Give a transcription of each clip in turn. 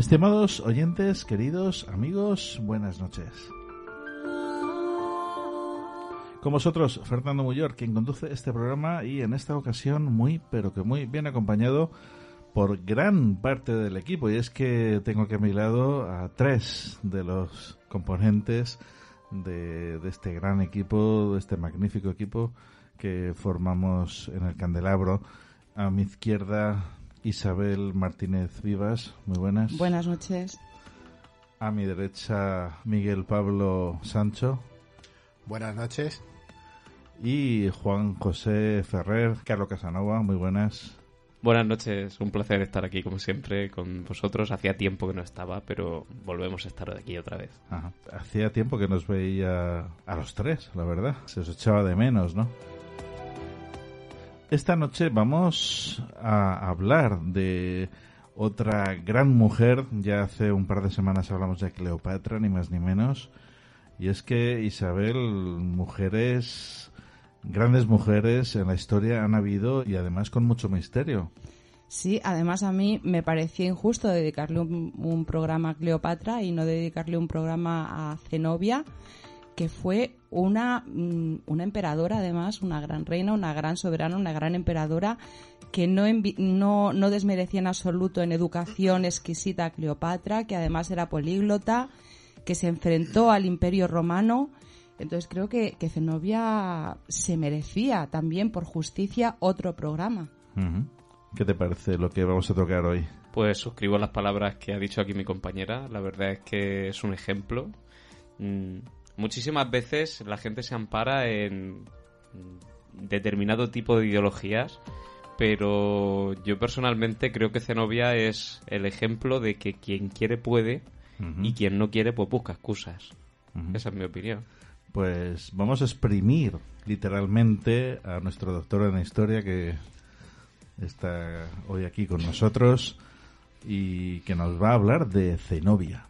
Estimados oyentes, queridos amigos, buenas noches. Con vosotros, Fernando Muyor, quien conduce este programa y en esta ocasión muy, pero que muy bien acompañado por gran parte del equipo. Y es que tengo aquí a mi lado a tres de los componentes de, de este gran equipo, de este magnífico equipo que formamos en el Candelabro. A mi izquierda, Isabel Martínez Vivas, muy buenas. Buenas noches. A mi derecha, Miguel Pablo Sancho. Buenas noches. Y Juan José Ferrer, Carlos Casanova, muy buenas. Buenas noches, un placer estar aquí como siempre con vosotros. Hacía tiempo que no estaba, pero volvemos a estar aquí otra vez. Ajá. Hacía tiempo que nos veía a los tres, la verdad. Se os echaba de menos, ¿no? Esta noche vamos a hablar de otra gran mujer. Ya hace un par de semanas hablamos de Cleopatra, ni más ni menos. Y es que Isabel, mujeres, grandes mujeres en la historia han habido y además con mucho misterio. Sí, además a mí me parecía injusto dedicarle un, un programa a Cleopatra y no dedicarle un programa a Zenobia que fue una, una emperadora, además, una gran reina, una gran soberana, una gran emperadora, que no, no, no desmerecía en absoluto en educación exquisita a Cleopatra, que además era políglota, que se enfrentó al imperio romano. Entonces creo que, que Zenobia se merecía también, por justicia, otro programa. ¿Qué te parece lo que vamos a tocar hoy? Pues suscribo las palabras que ha dicho aquí mi compañera. La verdad es que es un ejemplo. Mm muchísimas veces la gente se ampara en determinado tipo de ideologías, pero yo personalmente creo que Zenobia es el ejemplo de que quien quiere puede uh -huh. y quien no quiere pues busca excusas. Uh -huh. Esa es mi opinión. Pues vamos a exprimir literalmente a nuestro doctor en historia que está hoy aquí con nosotros y que nos va a hablar de Zenobia.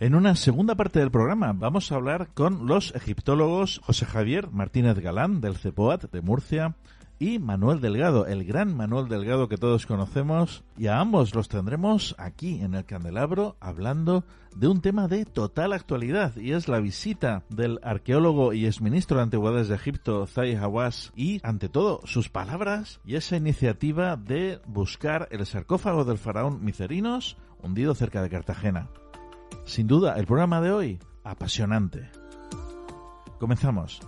En una segunda parte del programa vamos a hablar con los egiptólogos José Javier Martínez Galán del CEPOAT de Murcia y Manuel Delgado, el gran Manuel Delgado que todos conocemos, y a ambos los tendremos aquí en el Candelabro hablando de un tema de total actualidad y es la visita del arqueólogo y exministro de Antigüedades de Egipto, Zay Hawass, y ante todo sus palabras y esa iniciativa de buscar el sarcófago del faraón Micerinos hundido cerca de Cartagena. Sin duda, el programa de hoy, apasionante. Comenzamos.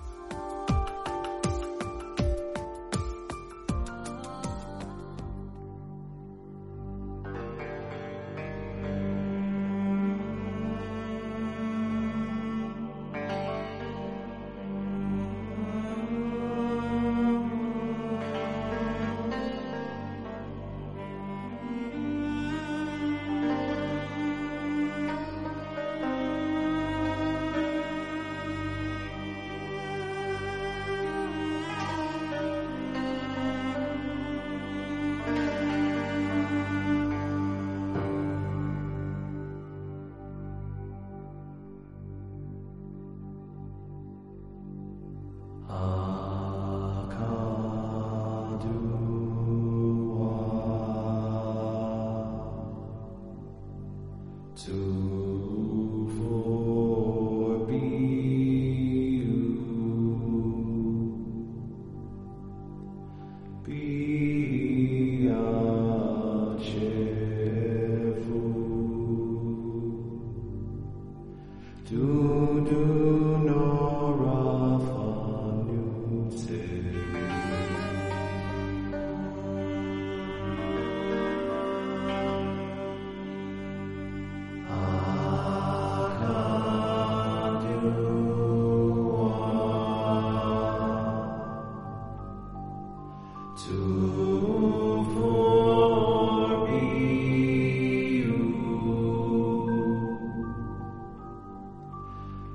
Be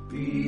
Be